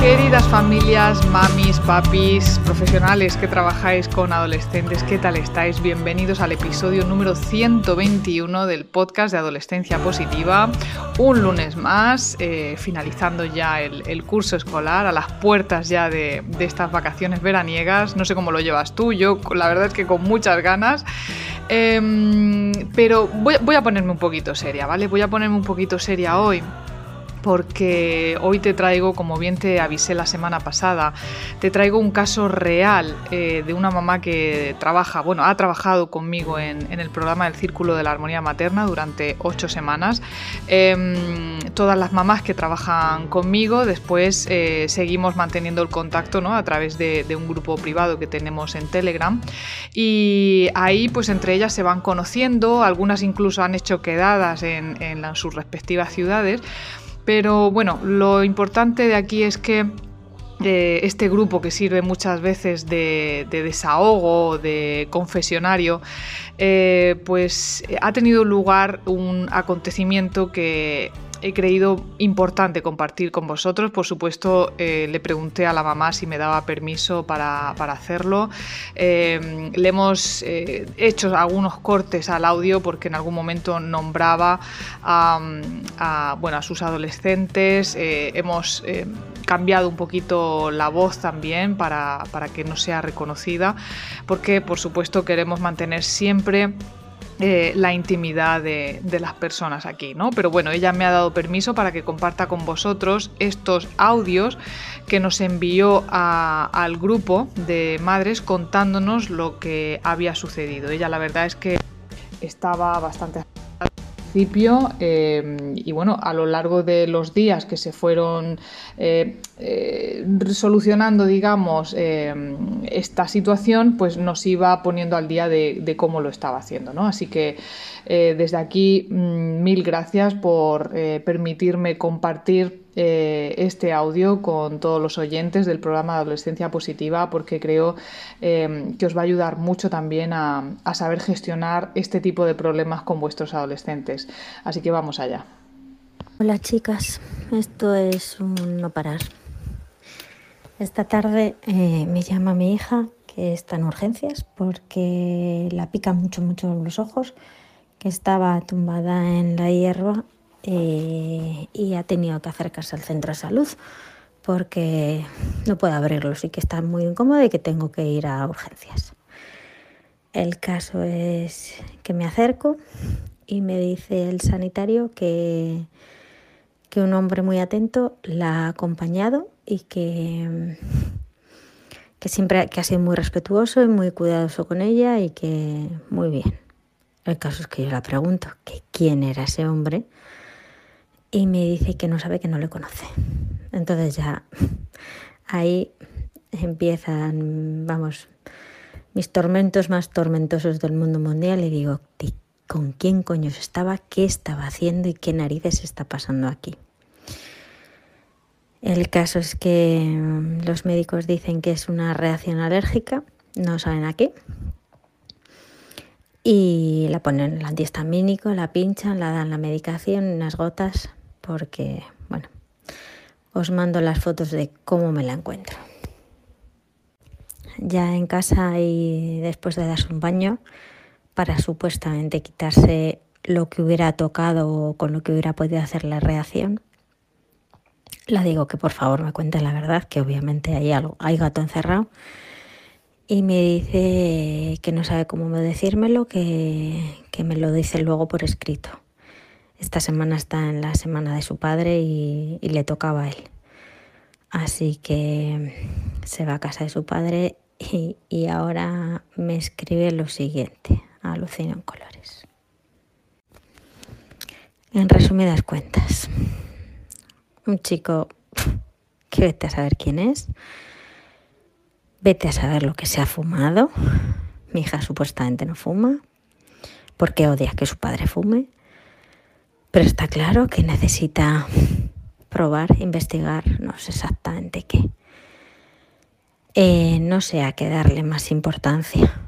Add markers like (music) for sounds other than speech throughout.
Queridas familias, mamis, papis, profesionales que trabajáis con adolescentes, ¿qué tal estáis? Bienvenidos al episodio número 121 del podcast de Adolescencia Positiva. Un lunes más, eh, finalizando ya el, curso escolar, a las puertas ya de, estas vacaciones veraniegas. No sé cómo lo llevas tú, yo la verdad es que con muchas ganas. Em, pero voy, voy a ponerme un poquito seria, ¿vale? Voy a ponerme un poquito seria hoy porque hoy te traigo, como bien te avisé la semana pasada, te traigo un caso real eh, de una mamá que trabaja, bueno, ha trabajado conmigo en, el programa del Círculo de la Armonía Materna durante ocho semanas. Em, todas las mamás que trabajan conmigo, después eh, seguimos manteniendo el contacto ¿no? a través de, un grupo privado que tenemos en Telegram y ahí pues entre ellas se van conociendo, algunas incluso han hecho quedadas en sus respectivas ciudades pero bueno, lo importante de aquí es que eh, este grupo que sirve muchas veces de, desahogo, de confesionario, eh, pues ha tenido lugar un acontecimiento que he creído importante compartir con vosotros. Por supuesto, eh, le pregunté a la mamá si me daba permiso para, hacerlo. Eh, le hemos eh, hecho algunos cortes al audio porque en algún momento nombraba a, bueno, a sus adolescentes. hemos cambiado un poquito la voz también para, para que no sea reconocida porque, por supuesto, queremos mantener siempre eh, la intimidad de, las personas aquí, ¿no? Pero bueno, ella me ha dado permiso para que comparta con vosotros estos audios que nos envió al grupo de madres contándonos lo que había sucedido. Ella la verdad es que estaba bastante eh, y bueno, a lo largo de los días que se fueron eh, eh, solucionando, digamos, esta situación, pues nos iba poniendo al día de, cómo lo estaba haciendo, ¿no? Así que desde aquí, mm, mil gracias por permitirme compartir eh, este audio con todos los oyentes del programa de Adolescencia Positiva porque creo eh, que os va a ayudar mucho también a, saber gestionar este tipo de problemas con vuestros adolescentes. Así que vamos allá. Hola chicas, esto es un no parar. Esta tarde eh, me llama mi hija que está en urgencias porque la pica mucho, mucho los ojos, que estaba tumbada en la hierba eh, y ha tenido que acercarse al centro de salud porque no puede abrirlos y que está muy incómodo y que tengo que ir a urgencias. El caso es que me acerco y me dice el sanitario que, que un hombre muy atento la ha acompañado y que, que siempre que ha sido muy respetuoso y muy cuidadoso con ella y que muy bien. El caso es que yo la pregunto que quién era ese hombre y me dice que no sabe que no le conoce. Entonces ya ahí empiezan, vamos, mis tormentos más tormentosos del mundo mundial y digo, ¿con quién coño estaba? ¿Qué estaba haciendo? ¿Y qué narices está pasando aquí? El caso es que mm, los médicos dicen que es una reacción alérgica, no saben a qué. Y la ponen el antihistamínico, la pinchan, la dan la medicación, unas gotas porque, bueno, os mando las fotos de cómo me la encuentro. Ya en casa y después de darse un baño, para supuestamente quitarse lo que hubiera tocado o con lo que hubiera podido hacer la reacción, la digo que por favor me cuente la verdad, que obviamente hay algo, hay gato encerrado. Y me dice que no sabe cómo decírmelo, que, que me lo dice luego por escrito. Esta semana está en la semana de su padre y, le tocaba a él. Así que se va a casa de su padre y, ahora me escribe lo siguiente. Alucino en colores. En resumidas cuentas, un chico que vete a saber quién es, vete a saber lo que se ha fumado, Mi hija supuestamente no fuma porque odia que su padre fume, pero está claro que necesita probar, investigar, no sé exactamente qué. Eh, no sé a qué darle más importancia.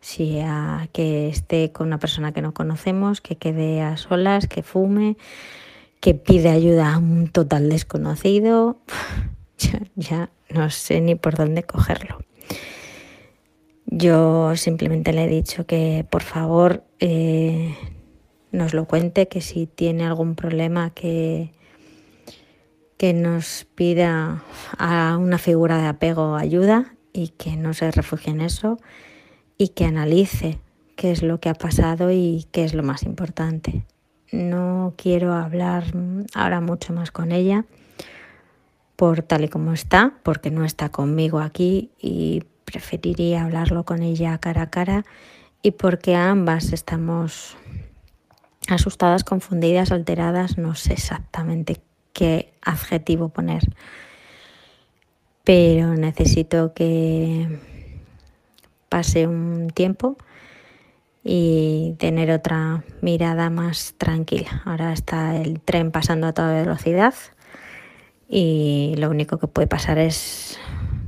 Si a que esté con una persona que no conocemos, que quede a solas, que fume, que pide ayuda a un total desconocido. (laughs) Ya, no sé ni por dónde cogerlo. Yo simplemente le he dicho que por favor eh, nos lo cuente, que si tiene algún problema que, que nos pida a una figura de apego ayuda y que no se refugie en eso y que analice qué es lo que ha pasado y qué es lo más importante. No quiero hablar ahora mucho más con ella por tal y como está, porque no está conmigo aquí y preferiría hablarlo con ella cara a cara y porque ambas estamos asustadas, confundidas, alteradas, no sé exactamente qué adjetivo poner, pero necesito que pase un tiempo y tener otra mirada más tranquila. Ahora está el tren pasando a toda velocidad y lo único que puede pasar es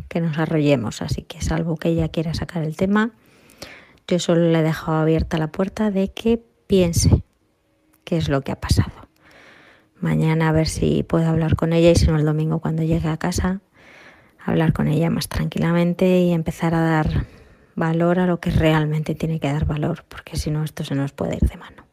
que nos arrollemos, así que salvo que ella quiera sacar el tema, yo solo le he dejado abierta la puerta de que piense qué es lo que ha pasado. Mañana a ver si puedo hablar con ella y si no el domingo cuando llegue a casa, hablar con ella más tranquilamente y empezar a dar valor a lo que realmente tiene que dar valor, porque si no esto se nos puede ir de mano.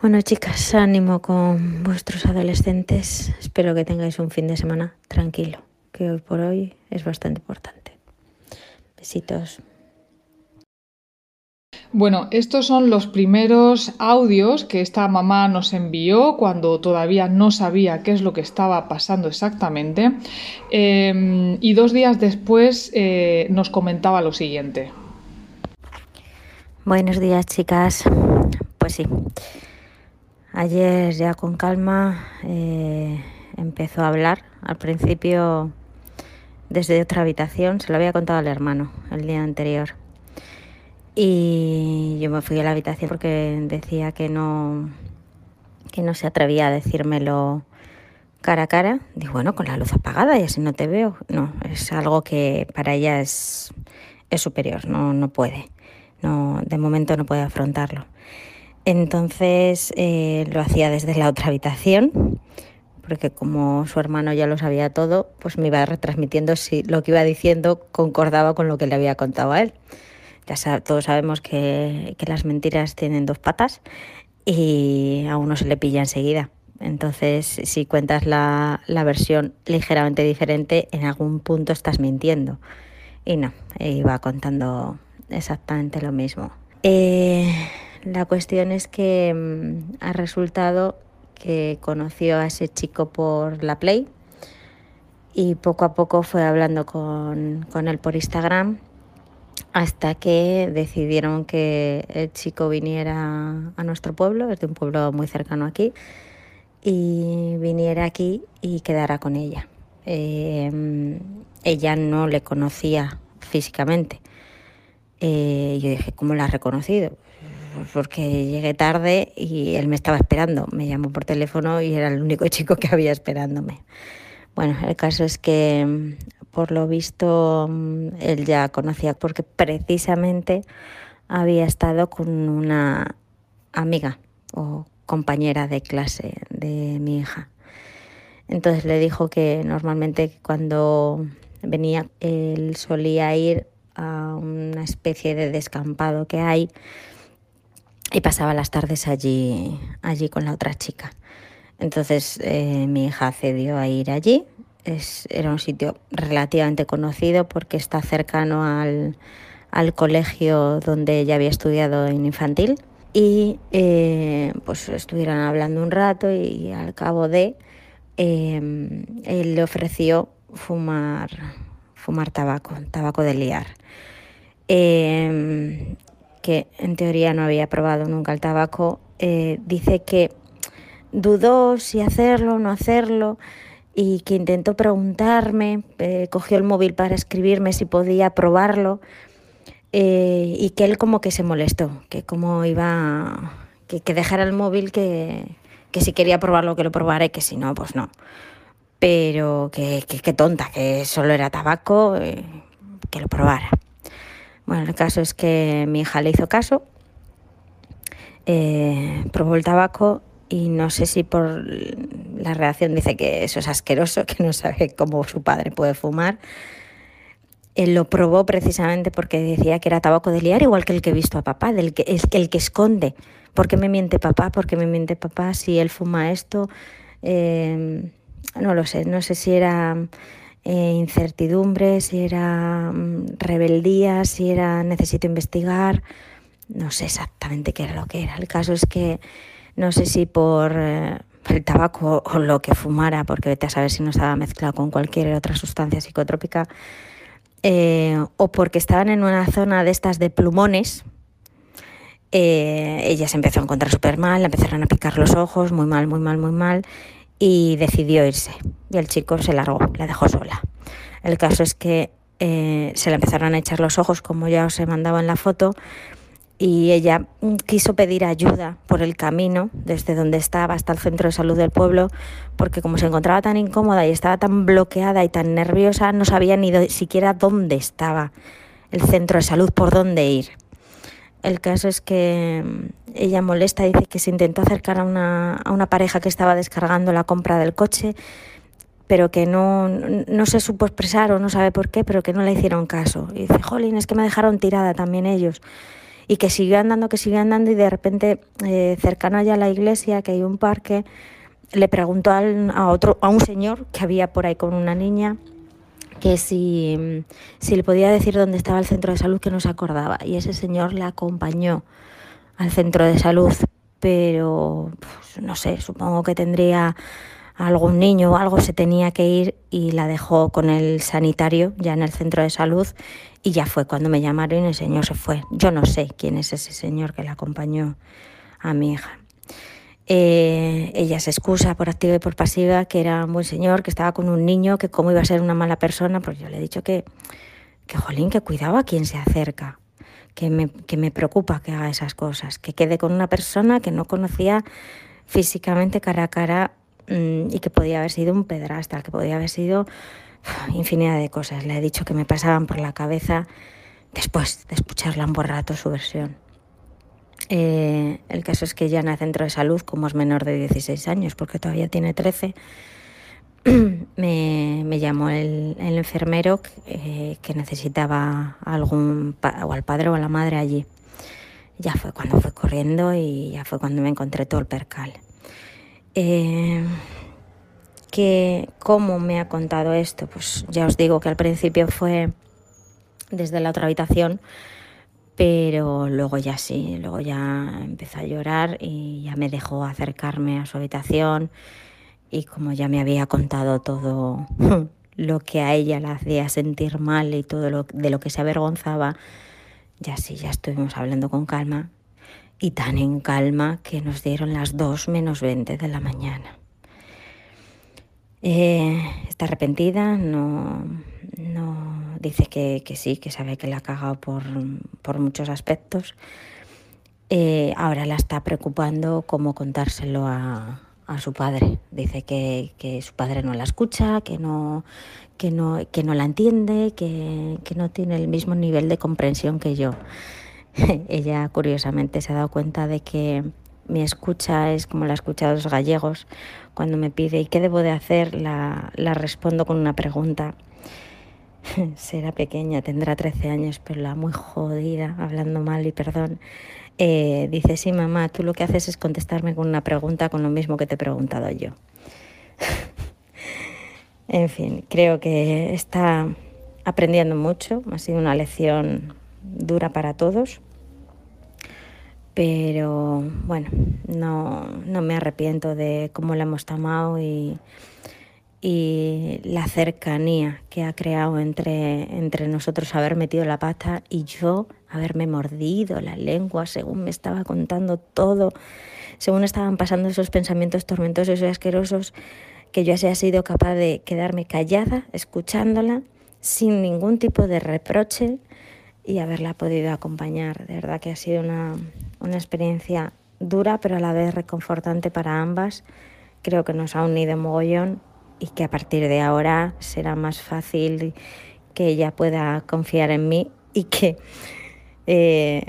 Bueno chicas, ánimo con vuestros adolescentes. Espero que tengáis un fin de semana tranquilo, que hoy por hoy es bastante importante. Besitos. Bueno, estos son los primeros audios que esta mamá nos envió cuando todavía no sabía qué es lo que estaba pasando exactamente. Em, y dos días después eh, nos comentaba lo siguiente. Buenos días, chicas. Pues sí. Ayer ya con calma eh, empezó a hablar. Al principio desde otra habitación, se lo había contado al hermano el día anterior. Y yo me fui a la habitación porque decía que no, que no se atrevía a decírmelo cara a cara. Digo, bueno, con la luz apagada y así no te veo. No, es algo que para ella es, es superior, no, no puede. No, de momento no puede afrontarlo. Entonces eh, lo hacía desde la otra habitación, porque como su hermano ya lo sabía todo, pues me iba retransmitiendo si lo que iba diciendo concordaba con lo que le había contado a él. Ya todos sabemos que, las mentiras tienen dos patas y a uno se le pilla enseguida. Entonces, si cuentas la, versión ligeramente diferente, en algún punto estás mintiendo. Y no, iba contando exactamente lo mismo. Eh, la cuestión es que mm, ha resultado que conoció a ese chico por la Play y poco a poco fue hablando con, él por Instagram hasta que decidieron que el chico viniera a nuestro pueblo, es de un pueblo muy cercano aquí, y viniera aquí y quedara con ella. Eh, ella no le conocía físicamente. Eh, yo dije, ¿cómo la ha reconocido? porque llegué tarde y él me estaba esperando. Me llamó por teléfono y era el único (laughs) chico que había esperándome. Bueno, el caso es que por lo visto él ya conocía porque precisamente había estado con una amiga o compañera de clase de mi hija. Entonces le dijo que normalmente cuando venía él solía ir a una especie de descampado que hay y pasaba las tardes allí, allí con la otra chica. Entonces eh, mi hija accedió a ir allí. Es, era un sitio relativamente conocido porque está cercano al, colegio donde ella había estudiado en infantil. Y eh, pues estuvieron hablando un rato y, al cabo de em, él le ofreció fumar, fumar tabaco, tabaco de liar. Em, que en teoría no había probado nunca el tabaco, eh, dice que dudó si hacerlo o no hacerlo y que intentó preguntarme, eh, cogió el móvil para escribirme si podía probarlo eh, y que él como que se molestó, que como iba, que, que dejara el móvil, que, que si quería probarlo que lo probara y que si no, pues no. Pero que, que, tonta, que solo era tabaco, eh, que lo probara. Bueno, el caso es que mi hija le hizo caso, probó el tabaco y no sé si por la reacción dice que eso es asqueroso, (laughs) que no sabe cómo su padre puede fumar. Él lo probó precisamente porque decía que era tabaco de liar, igual que el que he visto a papá, del que, es el que esconde. ¿Por qué me miente papá? ¿Por qué me miente papá si él fuma esto? Eh, no lo sé, no sé si era eh, incertidumbre, si era mm, rebeldía, si era necesito investigar, no sé exactamente qué era lo que era. El caso es que no sé si por eh, el tabaco o lo que fumara, porque vete a saber si no estaba mezclado con cualquier otra sustancia psicotrópica, eh, o porque estaban en una zona de estas de plumones, ella se empezó a encontrar súper mal, empezaron a picar los ojos, muy mal, muy mal, muy mal, y decidió irse. Y el chico se largó, la dejó sola. El caso es que eh, se le empezaron a echar los ojos, como ya os he mandado en la foto, y ella mm, quiso pedir ayuda por el camino desde donde estaba hasta el centro de salud del pueblo, porque como se encontraba tan incómoda y estaba tan bloqueada y tan nerviosa, no sabía ni siquiera dónde estaba el centro de salud, por dónde ir. El caso es que mm, ella molesta, dice que se intentó acercar a una, pareja que estaba descargando la compra del coche, pero que no, no se supo expresar o no sabe por qué, pero que no le hicieron caso. Y dice, jolín, es que me dejaron tirada también ellos. Y que siguió andando, que siguió andando y de repente, eh, cercano allá a la iglesia, que hay un parque, le preguntó a, otro, a un señor que había por ahí con una niña que si, si le podía decir dónde estaba el centro de salud que no se acordaba. Y ese señor la acompañó al centro de salud, pero pues, no sé, supongo que tendría algún niño o algo, se tenía que ir y la dejó con el sanitario ya en el centro de salud y ya fue cuando me llamaron y el señor se fue. Yo no sé quién es ese señor que la acompañó a mi hija. Eh, ella se excusa por activa y por pasiva que era un buen señor, que estaba con un niño, que cómo iba a ser una mala persona, pues yo le he dicho que, que jolín, que cuidaba a quien se acerca, que me, que me preocupa que haga esas cosas, que quede con una persona que no conocía físicamente cara a cara mm, y que podía haber sido un pedrasta, que podía haber sido (sighs) infinidad de cosas. Le he dicho que me pasaban por la cabeza después de escucharla un buen rato su versión. Eh, el caso es que ya en el centro de salud, como es menor de 16 años, porque todavía tiene 13, (clears throat) me, llamó el, enfermero eh, que necesitaba algún o al padre o a la madre allí. Ya fue cuando fue corriendo y ya fue cuando me encontré todo el percal. Eh, que, ¿Cómo me ha contado esto? Pues ya os digo que al principio fue desde la otra habitación pero luego ya sí, luego ya empezó a llorar y ya me dejó acercarme a su habitación y como ya me había contado todo (laughs) lo que a ella la hacía sentir mal y todo lo de lo que se avergonzaba, ya sí, ya estuvimos hablando con calma y tan en calma que nos dieron las 2 menos 20 de la mañana. Eh, está arrepentida, no, no dice que, sí, que sabe que la ha cagado por, muchos aspectos. Eh, ahora la está preocupando cómo contárselo a, su padre. Dice que, su padre no la escucha, que no, que no, que no la entiende, que, que no tiene el mismo nivel de comprensión que yo. (laughs) Ella curiosamente se ha dado cuenta de que mi escucha es como la escucha de los gallegos. Cuando me pide ¿y qué debo de hacer? La, la respondo con una pregunta (laughs) será pequeña, tendrá 13 años, pero la muy jodida, hablando mal y perdón, eh, dice, sí, mamá, tú lo que haces es contestarme con una pregunta con lo mismo que te he preguntado yo. (laughs) en fin, creo que está aprendiendo mucho, ha sido una lección dura para todos, pero bueno, no, no me arrepiento de cómo la hemos tomado y y la cercanía que ha creado entre, entre nosotros haber metido la pata y yo haberme mordido la lengua según me estaba contando todo, según estaban pasando esos pensamientos tormentosos y asquerosos, que yo haya sido capaz de quedarme callada, escuchándola, sin ningún tipo de reproche, y haberla podido acompañar. De verdad que ha sido una, una experiencia dura, pero a la vez reconfortante para ambas. Creo que nos ha unido mogollón y que a partir de ahora será más fácil que ella pueda confiar en mí y que eh,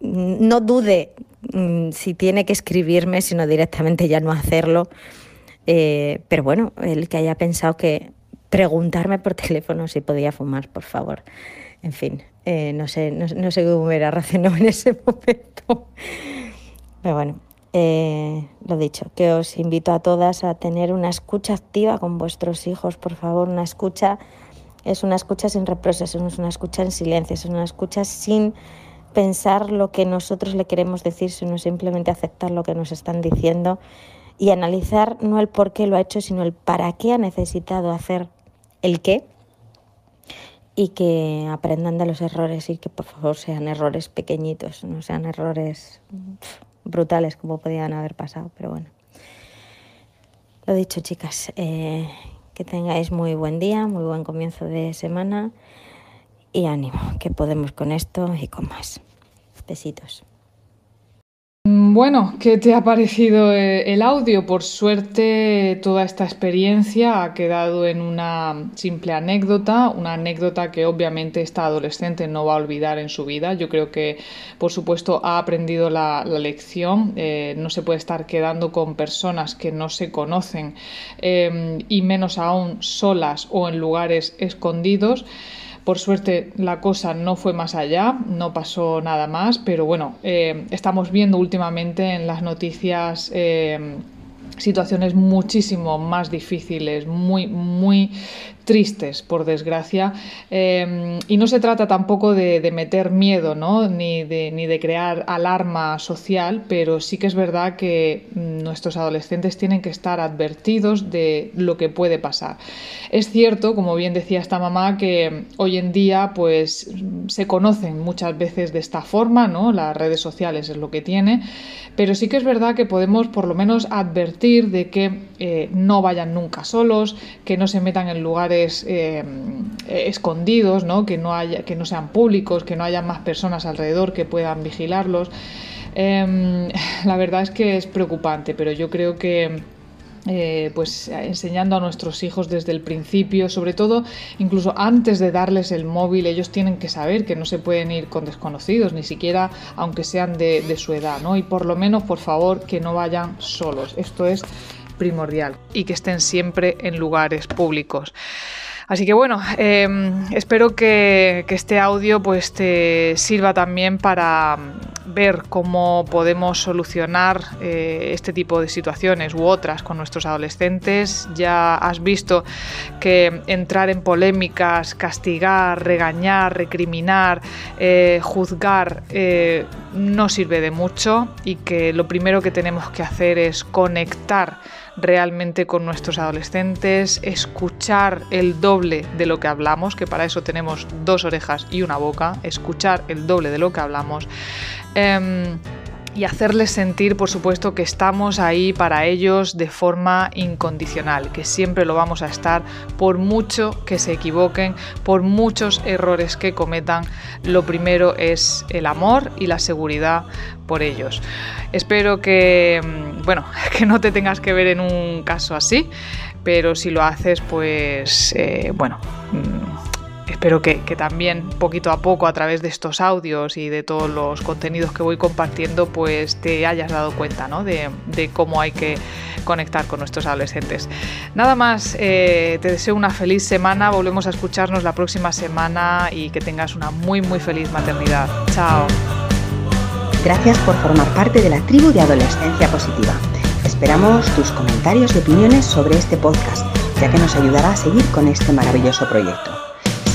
no dude mm, si tiene que escribirme, sino directamente ya no hacerlo. Eh, pero bueno, el que haya pensado que preguntarme por (laughs) teléfono si podía fumar, por favor. En fin, eh, no, sé, no, sé cómo hubiera reaccionado en ese (laughs) momento. Pero bueno, eh, lo dicho, que os invito a todas a tener una escucha activa con vuestros hijos, por favor, una escucha es una escucha sin reproches, es una escucha en silencio, es una escucha sin pensar lo que nosotros le queremos decir, sino simplemente aceptar lo que nos están diciendo y analizar no el por qué lo ha hecho, sino el para qué ha necesitado hacer el qué y que aprendan de los errores y que por favor sean errores pequeñitos, no sean errores brutales como podían haber pasado, pero bueno. Lo dicho, chicas, eh, que tengáis muy buen día, muy buen comienzo de semana y ánimo, que podemos con esto y con más. Besitos. Bueno, ¿qué te ha parecido eh, el audio? Por suerte toda esta experiencia ha quedado en una simple anécdota, una anécdota que obviamente esta adolescente no va a olvidar en su vida. Yo creo que por supuesto ha aprendido la, lección, eh, no se puede estar quedando con personas que no se conocen eh, y menos aún solas o en lugares escondidos. Por suerte la cosa no fue más allá, no pasó nada más, pero bueno, eh, estamos viendo últimamente en las noticias eh, situaciones muchísimo más difíciles, muy, muy tristes, por desgracia. Em, y no se trata tampoco de, meter miedo, ¿no? ni, de, ni de crear alarma social, pero sí que es verdad que nuestros adolescentes tienen que estar advertidos de lo que puede pasar. Es cierto, como bien decía esta mamá, que hoy en día pues, se conocen muchas veces de esta forma, ¿no? las redes sociales es lo que tiene, pero sí que es verdad que podemos por lo menos advertir de que eh, no vayan nunca solos, que no se metan en lugares eh, escondidos, ¿no? Que, no haya, que no sean públicos, que no haya más personas alrededor que puedan vigilarlos. Em, (laughs) la verdad es que es preocupante, pero yo creo que eh, pues enseñando a nuestros hijos desde el principio, sobre todo incluso antes de darles el móvil, ellos tienen que saber que no se pueden ir con desconocidos, ni siquiera aunque sean de, de su edad, ¿no? Y por lo menos, por favor, que no vayan solos. Esto es primordial y que estén siempre en lugares públicos. Así que bueno, em, espero que, este audio pues te sirva también para mm, ver cómo podemos solucionar eh, este tipo de situaciones u otras con nuestros adolescentes. Ya has visto que entrar en polémicas, castigar, regañar, recriminar, eh, juzgar eh, no sirve de mucho y que lo primero que tenemos que hacer es conectar realmente con nuestros adolescentes, escuchar el doble de lo que hablamos, que para eso tenemos dos orejas y una boca, escuchar el doble de lo que hablamos. Em, y hacerles sentir, por supuesto, que estamos ahí para ellos de forma incondicional, que siempre lo vamos a estar, por mucho que se equivoquen, por muchos errores que cometan, lo primero es el amor y la seguridad por ellos. Espero que, mm, bueno, (laughs) que no te tengas que ver en un caso así, pero si lo haces, pues, eh, bueno mm, espero que, también poquito a poco a través de estos audios y de todos los contenidos que voy compartiendo pues te hayas dado cuenta ¿no? de, cómo hay que conectar con nuestros adolescentes. Nada más, eh, te deseo una feliz semana, volvemos a escucharnos la próxima semana y que tengas una muy muy feliz maternidad. Chao. Gracias por formar parte de la tribu de Adolescencia Positiva. Esperamos tus comentarios y opiniones sobre este podcast, ya que nos ayudará a seguir con este maravilloso proyecto.